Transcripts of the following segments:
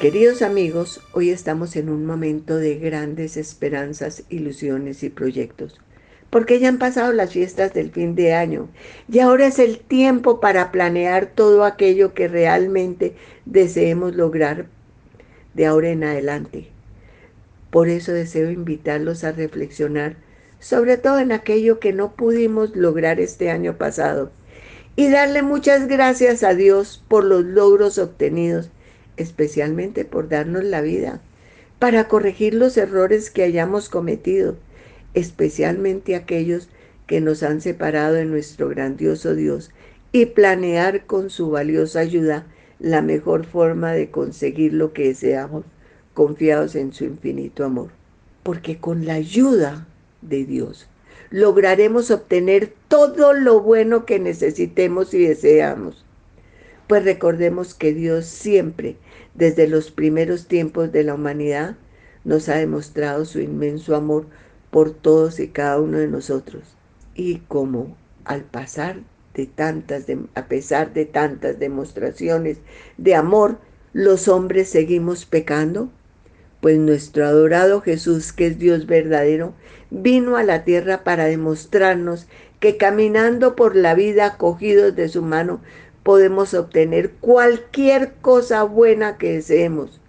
Queridos amigos, hoy estamos en un momento de grandes esperanzas, ilusiones y proyectos, porque ya han pasado las fiestas del fin de año y ahora es el tiempo para planear todo aquello que realmente deseemos lograr de ahora en adelante. Por eso deseo invitarlos a reflexionar, sobre todo en aquello que no pudimos lograr este año pasado, y darle muchas gracias a Dios por los logros obtenidos especialmente por darnos la vida, para corregir los errores que hayamos cometido, especialmente aquellos que nos han separado de nuestro grandioso Dios, y planear con su valiosa ayuda la mejor forma de conseguir lo que deseamos, confiados en su infinito amor. Porque con la ayuda de Dios lograremos obtener todo lo bueno que necesitemos y deseamos. Pues recordemos que Dios siempre desde los primeros tiempos de la humanidad, nos ha demostrado su inmenso amor por todos y cada uno de nosotros. Y como al pasar de tantas, a pesar de tantas demostraciones de amor, los hombres seguimos pecando, pues nuestro adorado Jesús, que es Dios verdadero, vino a la tierra para demostrarnos que caminando por la vida cogidos de su mano, podemos obtener cualquier cosa buena que deseemos.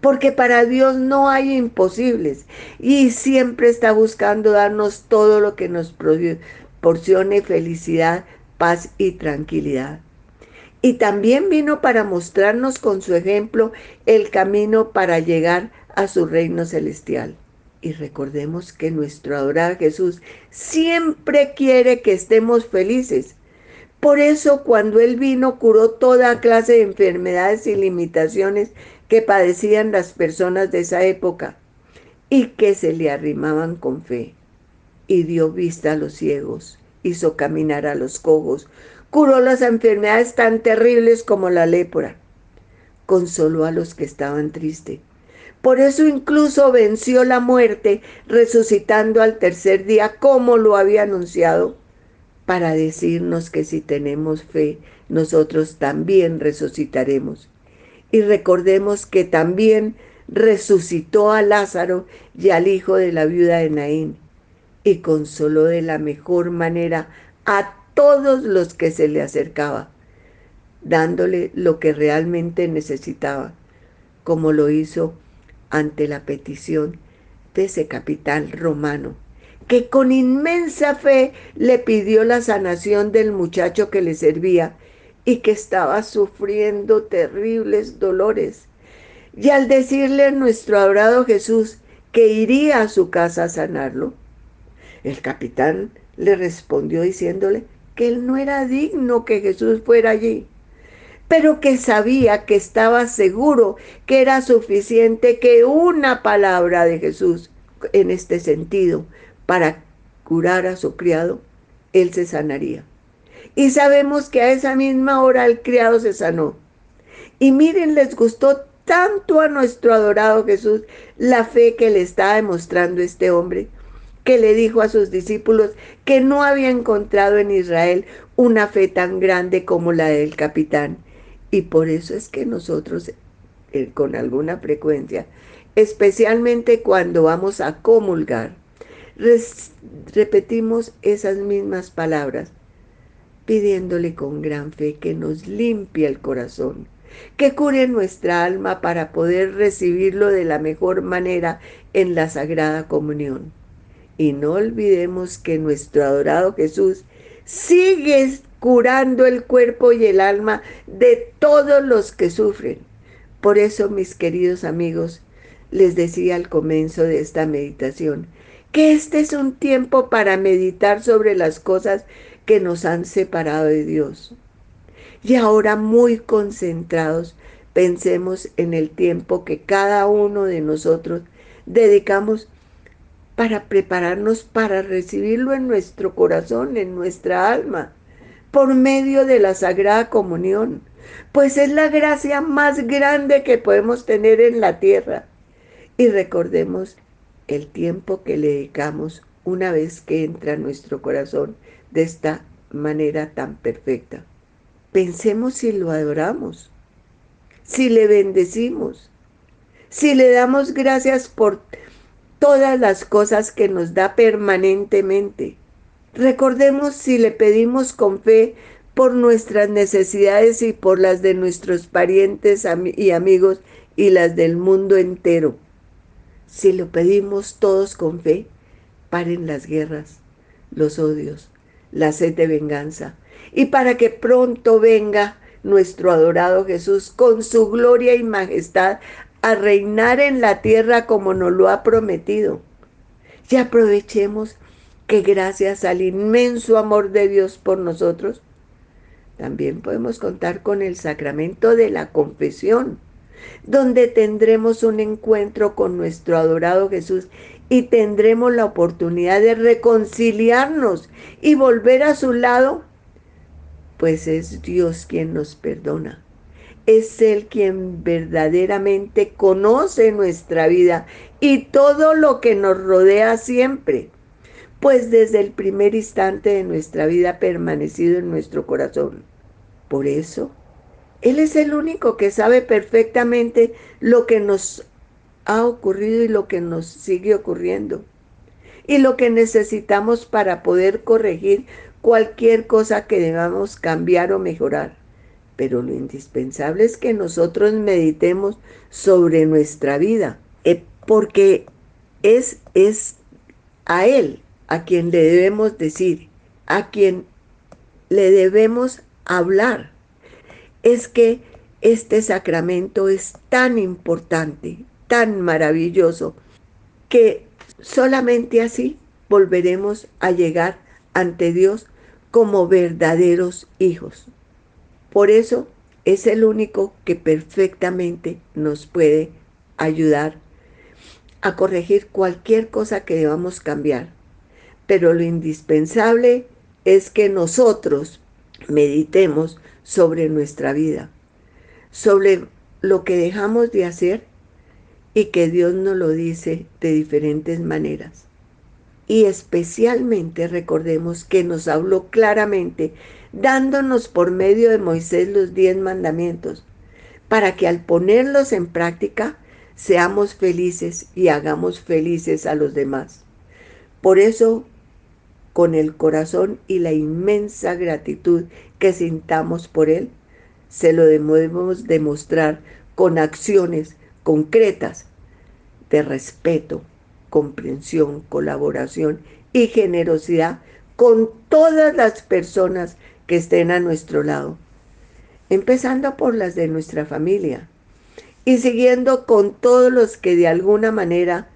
Porque para Dios no hay imposibles y siempre está buscando darnos todo lo que nos proporcione felicidad, paz y tranquilidad. Y también vino para mostrarnos con su ejemplo el camino para llegar a su reino celestial. Y recordemos que nuestro adorado Jesús siempre quiere que estemos felices por eso cuando Él vino curó toda clase de enfermedades y limitaciones que padecían las personas de esa época y que se le arrimaban con fe. Y dio vista a los ciegos, hizo caminar a los cojos, curó las enfermedades tan terribles como la lepra, consoló a los que estaban tristes. Por eso incluso venció la muerte, resucitando al tercer día, como lo había anunciado para decirnos que si tenemos fe, nosotros también resucitaremos. Y recordemos que también resucitó a Lázaro y al hijo de la viuda de Naín y consoló de la mejor manera a todos los que se le acercaba, dándole lo que realmente necesitaba, como lo hizo ante la petición de ese capitán romano que con inmensa fe le pidió la sanación del muchacho que le servía y que estaba sufriendo terribles dolores. Y al decirle a nuestro adorado Jesús que iría a su casa a sanarlo, el capitán le respondió diciéndole que él no era digno que Jesús fuera allí, pero que sabía que estaba seguro que era suficiente que una palabra de Jesús en este sentido para curar a su criado, él se sanaría. Y sabemos que a esa misma hora el criado se sanó. Y miren, les gustó tanto a nuestro adorado Jesús la fe que le estaba demostrando este hombre, que le dijo a sus discípulos que no había encontrado en Israel una fe tan grande como la del capitán. Y por eso es que nosotros, eh, con alguna frecuencia, especialmente cuando vamos a comulgar, repetimos esas mismas palabras, pidiéndole con gran fe que nos limpie el corazón, que cure nuestra alma para poder recibirlo de la mejor manera en la Sagrada Comunión. Y no olvidemos que nuestro adorado Jesús sigue curando el cuerpo y el alma de todos los que sufren. Por eso, mis queridos amigos, les decía al comienzo de esta meditación, que este es un tiempo para meditar sobre las cosas que nos han separado de Dios. Y ahora muy concentrados, pensemos en el tiempo que cada uno de nosotros dedicamos para prepararnos para recibirlo en nuestro corazón, en nuestra alma, por medio de la Sagrada Comunión, pues es la gracia más grande que podemos tener en la tierra. Y recordemos el tiempo que le dedicamos una vez que entra en nuestro corazón de esta manera tan perfecta. Pensemos si lo adoramos, si le bendecimos, si le damos gracias por todas las cosas que nos da permanentemente. Recordemos si le pedimos con fe por nuestras necesidades y por las de nuestros parientes y amigos y las del mundo entero. Si lo pedimos todos con fe, paren las guerras, los odios, la sed de venganza, y para que pronto venga nuestro adorado Jesús con su gloria y majestad a reinar en la tierra como nos lo ha prometido. Y aprovechemos que gracias al inmenso amor de Dios por nosotros, también podemos contar con el sacramento de la confesión, donde tendremos un encuentro con nuestro adorado Jesús y tendremos la oportunidad de reconciliarnos y volver a su lado, pues es Dios quien nos perdona es Él quien verdaderamente conoce nuestra vida y todo lo que nos rodea siempre, pues desde el primer instante de nuestra vida ha permanecido en nuestro corazón. Por eso, Él es el único que sabe perfectamente lo que nos ha ocurrido y lo que nos sigue ocurriendo y lo que necesitamos para poder corregir cualquier cosa que debamos cambiar o mejorar pero lo indispensable es que nosotros meditemos sobre nuestra vida, eh, porque es, es a Él a quien le debemos decir, a quien le debemos hablar. Es que este sacramento es tan importante, tan maravilloso, que solamente así volveremos a llegar ante Dios como verdaderos hijos. Por eso es el único que perfectamente nos puede ayudar a corregir cualquier cosa que debamos cambiar. Pero lo indispensable es que nosotros meditemos sobre nuestra vida, sobre lo que dejamos de hacer y que Dios nos lo dice de diferentes maneras. Y especialmente recordemos que nos habló claramente dándonos por medio de Moisés los diez mandamientos, para que al ponerlos en práctica seamos felices y hagamos felices a los demás. Por eso, con el corazón y la inmensa gratitud que sintamos por Él, se lo debemos demostrar con acciones concretas de respeto, comprensión, colaboración y generosidad con todas las personas que estén a nuestro lado, empezando por las de nuestra familia y siguiendo con todos los que de alguna manera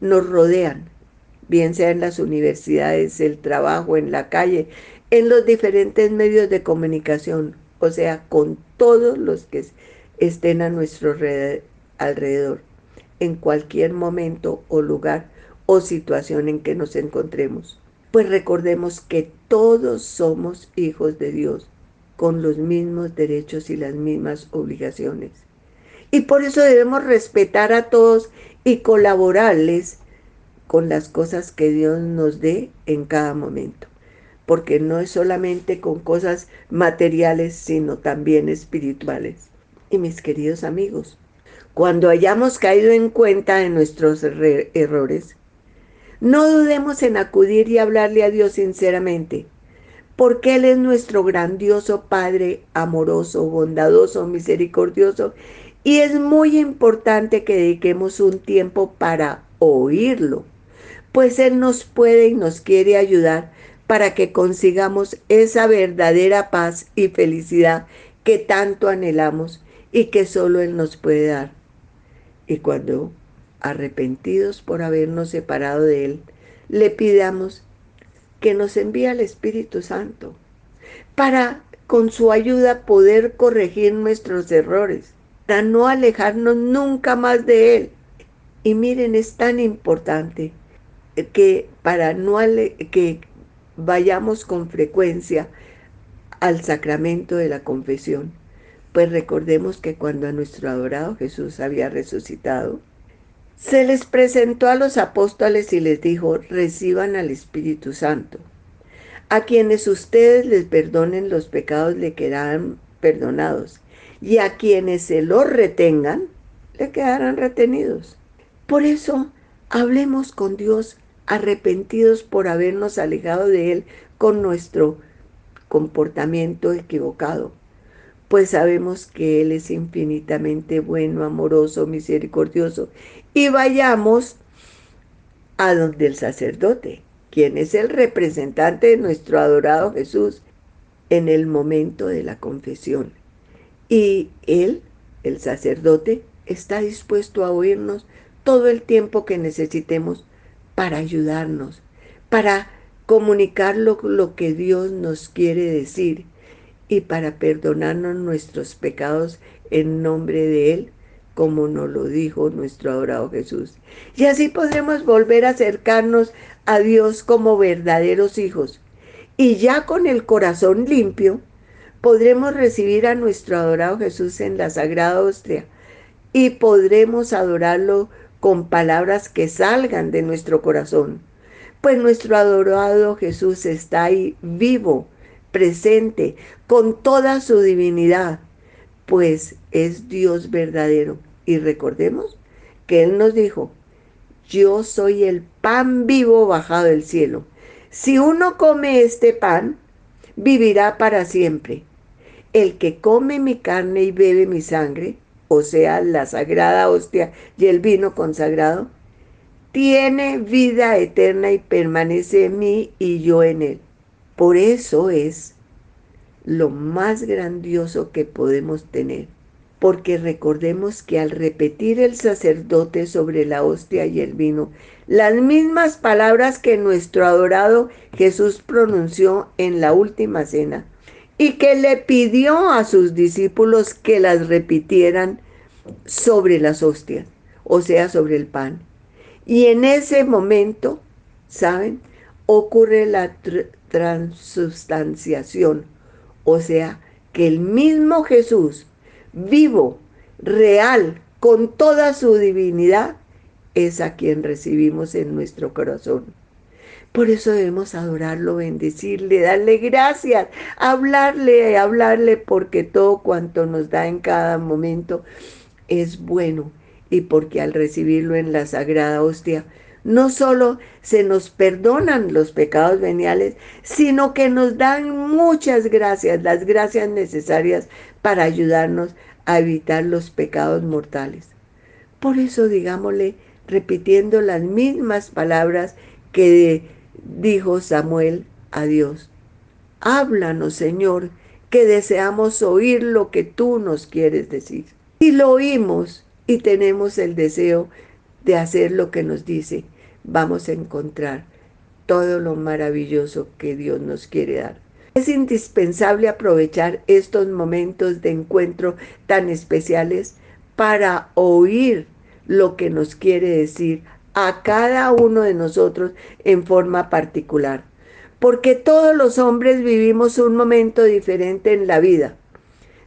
nos rodean, bien sea en las universidades, el trabajo, en la calle, en los diferentes medios de comunicación, o sea, con todos los que estén a nuestro alrededor, en cualquier momento o lugar o situación en que nos encontremos pues recordemos que todos somos hijos de Dios, con los mismos derechos y las mismas obligaciones. Y por eso debemos respetar a todos y colaborarles con las cosas que Dios nos dé en cada momento. Porque no es solamente con cosas materiales, sino también espirituales. Y mis queridos amigos, cuando hayamos caído en cuenta de nuestros errores, no dudemos en acudir y hablarle a Dios sinceramente, porque Él es nuestro grandioso Padre, amoroso, bondadoso, misericordioso, y es muy importante que dediquemos un tiempo para oírlo, pues Él nos puede y nos quiere ayudar para que consigamos esa verdadera paz y felicidad que tanto anhelamos y que solo Él nos puede dar. Y cuando arrepentidos por habernos separado de Él, le pidamos que nos envíe al Espíritu Santo para con su ayuda poder corregir nuestros errores, para no alejarnos nunca más de Él. Y miren, es tan importante que para no que vayamos con frecuencia al sacramento de la confesión, pues recordemos que cuando a nuestro adorado Jesús había resucitado, se les presentó a los apóstoles y les dijo, reciban al Espíritu Santo. A quienes ustedes les perdonen los pecados le quedarán perdonados, y a quienes se lo retengan, le quedarán retenidos. Por eso, hablemos con Dios arrepentidos por habernos alejado de Él con nuestro comportamiento equivocado, pues sabemos que Él es infinitamente bueno, amoroso, misericordioso. Y vayamos a donde el sacerdote, quien es el representante de nuestro adorado Jesús en el momento de la confesión. Y Él, el sacerdote, está dispuesto a oírnos todo el tiempo que necesitemos para ayudarnos, para comunicar lo, que Dios nos quiere decir y para perdonarnos nuestros pecados en nombre de Él, como nos lo dijo nuestro adorado Jesús. Y así podremos volver a acercarnos a Dios como verdaderos hijos. Y ya con el corazón limpio, podremos recibir a nuestro adorado Jesús en la Sagrada Hostia y podremos adorarlo con palabras que salgan de nuestro corazón. Pues nuestro adorado Jesús está ahí vivo, presente, con toda su divinidad, pues es Dios verdadero. Y recordemos que Él nos dijo, yo soy el pan vivo bajado del cielo. Si uno come este pan, vivirá para siempre. El que come mi carne y bebe mi sangre, o sea, la sagrada hostia y el vino consagrado, tiene vida eterna y permanece en mí y yo en él. Por eso es lo más grandioso que podemos tener, porque recordemos que al repetir el sacerdote sobre la hostia y el vino, las mismas palabras que nuestro adorado Jesús pronunció en la última cena, y que le pidió a sus discípulos que las repitieran sobre las hostias, o sea, sobre el pan. Y en ese momento, ¿saben? Ocurre la transubstanciación, o sea, que el mismo Jesús, vivo, real, con toda su divinidad, es a quien recibimos en nuestro corazón. Por eso debemos adorarlo, bendecirle, darle gracias, hablarle, hablarle, porque todo cuanto nos da en cada momento es bueno y porque al recibirlo en la sagrada hostia, no solo se nos perdonan los pecados veniales, sino que nos dan muchas gracias, las gracias necesarias para ayudarnos a evitar los pecados mortales. Por eso digámosle, repitiendo las mismas palabras que dijo Samuel a Dios. Háblanos, Señor, que deseamos oír lo que tú nos quieres decir. Y lo oímos y tenemos el deseo de hacer lo que nos dice, vamos a encontrar todo lo maravilloso que Dios nos quiere dar. Es indispensable aprovechar estos momentos de encuentro tan especiales para oír lo que nos quiere decir a cada uno de nosotros en forma particular. Porque todos los hombres vivimos un momento diferente en la vida,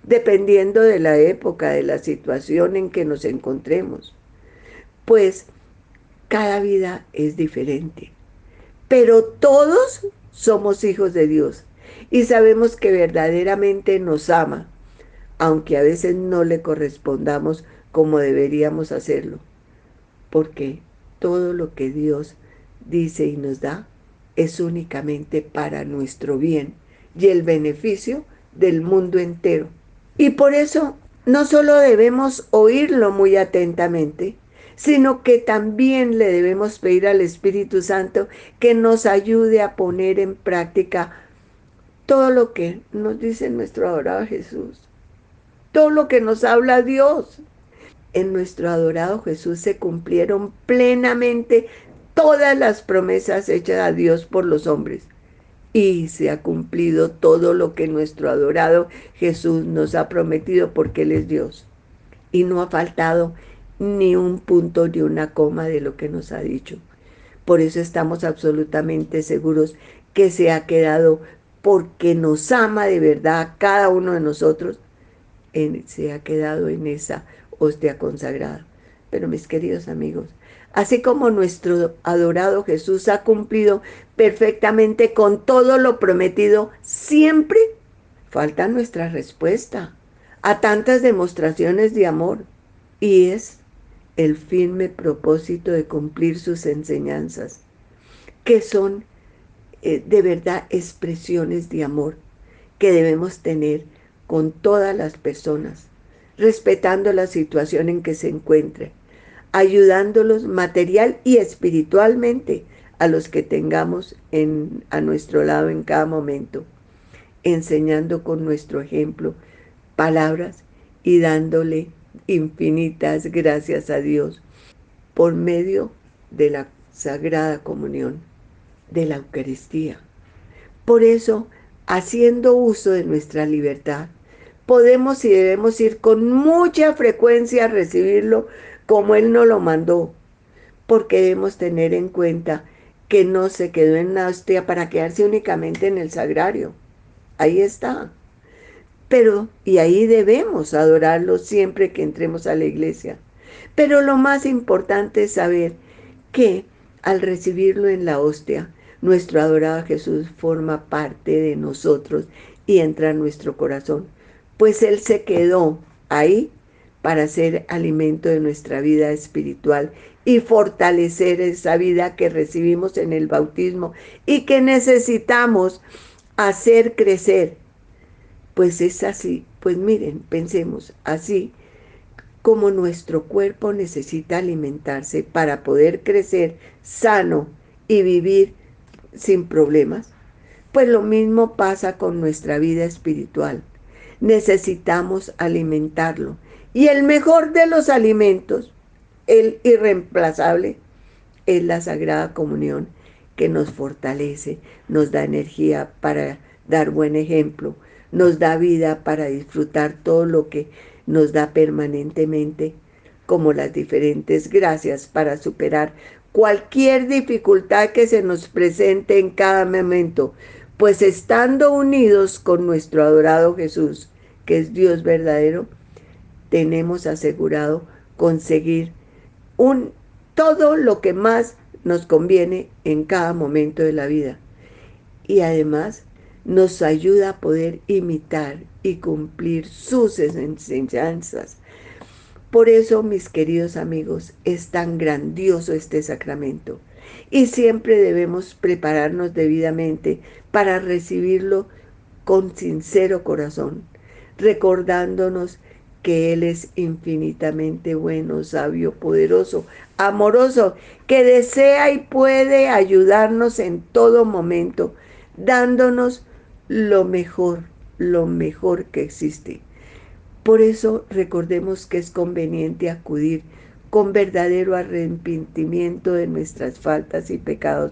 dependiendo de la época, de la situación en que nos encontremos. Pues cada vida es diferente. Pero todos somos hijos de Dios y sabemos que verdaderamente nos ama, aunque a veces no le correspondamos como deberíamos hacerlo. Porque todo lo que Dios dice y nos da es únicamente para nuestro bien y el beneficio del mundo entero. Y por eso no solo debemos oírlo muy atentamente, sino que también le debemos pedir al Espíritu Santo que nos ayude a poner en práctica todo lo que nos dice nuestro adorado Jesús, todo lo que nos habla Dios en nuestro adorado Jesús se cumplieron plenamente todas las promesas hechas a Dios por los hombres. Y se ha cumplido todo lo que nuestro adorado Jesús nos ha prometido porque Él es Dios. Y no ha faltado ni un punto ni una coma de lo que nos ha dicho. Por eso estamos absolutamente seguros que se ha quedado porque nos ama de verdad a cada uno de nosotros, se ha quedado en esa hostia consagrada. Pero mis queridos amigos, así como nuestro adorado Jesús ha cumplido perfectamente con todo lo prometido, siempre falta nuestra respuesta. a tantas demostraciones de amor y es el firme propósito de cumplir sus enseñanzas, que son eh, de verdad expresiones de amor que debemos tener con todas las personas, respetando la situación en que se encuentre, ayudándolos material y espiritualmente a los que tengamos en, a nuestro lado en cada momento, enseñando con nuestro ejemplo palabras y dándole infinitas gracias a Dios por medio de la Sagrada Comunión, de la Eucaristía. Por eso, haciendo uso de nuestra libertad, podemos y debemos ir con mucha frecuencia a recibirlo como Él nos lo mandó, porque debemos tener en cuenta que no se quedó en la hostia para quedarse únicamente en el sagrario. Ahí está. Pero, y ahí debemos adorarlo siempre que entremos a la iglesia. Pero lo más importante es saber que al recibirlo en la hostia, nuestro adorado Jesús forma parte de nosotros y entra en nuestro corazón, pues Él se quedó ahí para ser alimento de nuestra vida espiritual y fortalecer esa vida que recibimos en el bautismo y que necesitamos hacer crecer pues es así, pues miren, pensemos así como nuestro cuerpo necesita alimentarse para poder crecer sano y vivir sin problemas, pues lo mismo pasa con nuestra vida espiritual. Necesitamos alimentarlo. Y el mejor de los alimentos, el irreemplazable, es la Sagrada Comunión, que nos fortalece, nos da energía para dar buen ejemplo, nos da vida para disfrutar todo lo que nos da permanentemente, como las diferentes gracias para superar cualquier dificultad que se nos presente en cada momento, pues estando unidos con nuestro adorado Jesús, que es Dios verdadero, tenemos asegurado conseguir un, todo lo que más nos conviene en cada momento de la vida. Y además nos ayuda a poder imitar y cumplir sus enseñanzas. Por eso, mis queridos amigos, es tan grandioso este sacramento y siempre debemos prepararnos debidamente para recibirlo con sincero corazón, recordándonos que Él es infinitamente bueno, sabio, poderoso, amoroso, que desea y puede ayudarnos en todo momento, dándonos lo mejor, lo mejor que existe. Por eso recordemos que es conveniente acudir con verdadero arrepentimiento de nuestras faltas y pecados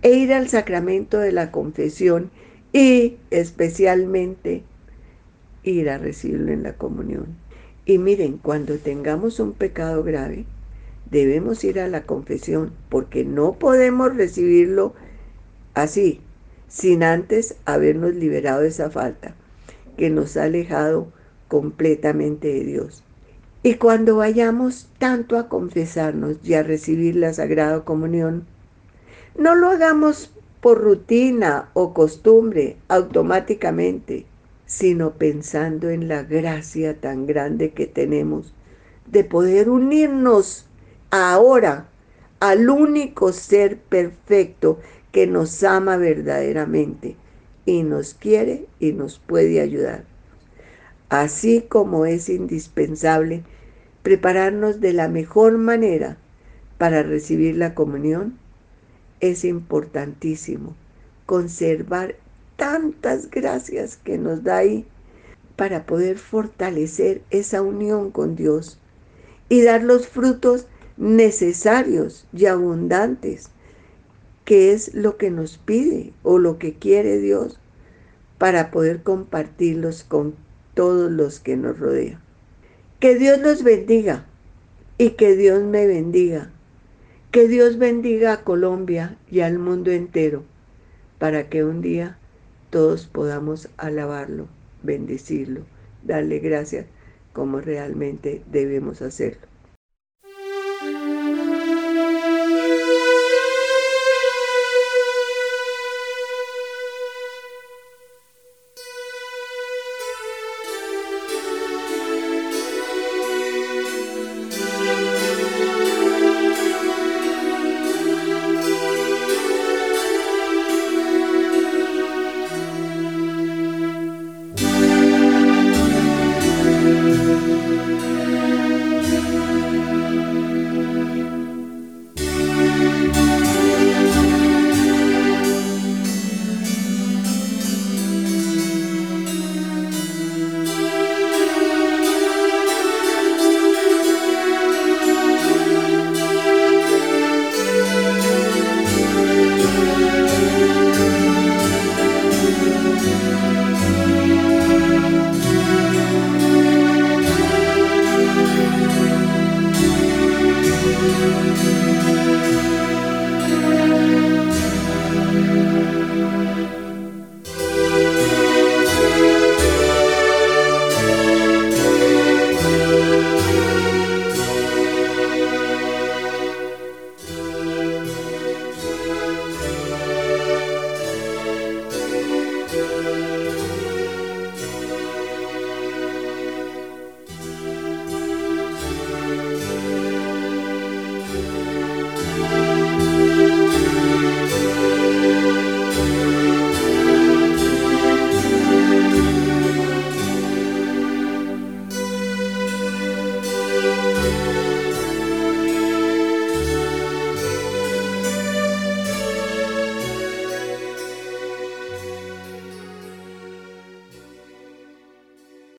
e ir al sacramento de la confesión y especialmente ir a recibirlo en la comunión. Y miren, cuando tengamos un pecado grave, debemos ir a la confesión porque no podemos recibirlo así, sin antes habernos liberado de esa falta que nos ha alejado completamente de Dios. Y cuando vayamos tanto a confesarnos y a recibir la Sagrada Comunión, no lo hagamos por rutina o costumbre automáticamente, sino pensando en la gracia tan grande que tenemos de poder unirnos ahora al único ser perfecto que nos ama verdaderamente y nos quiere y nos puede ayudar. Así como es indispensable prepararnos de la mejor manera para recibir la comunión, es importantísimo conservar tantas gracias que nos da ahí para poder fortalecer esa unión con Dios y dar los frutos necesarios y abundantes qué es lo que nos pide o lo que quiere Dios para poder compartirlos con todos los que nos rodean. Que Dios los bendiga y que Dios me bendiga. Que Dios bendiga a Colombia y al mundo entero para que un día todos podamos alabarlo, bendecirlo, darle gracias como realmente debemos hacerlo.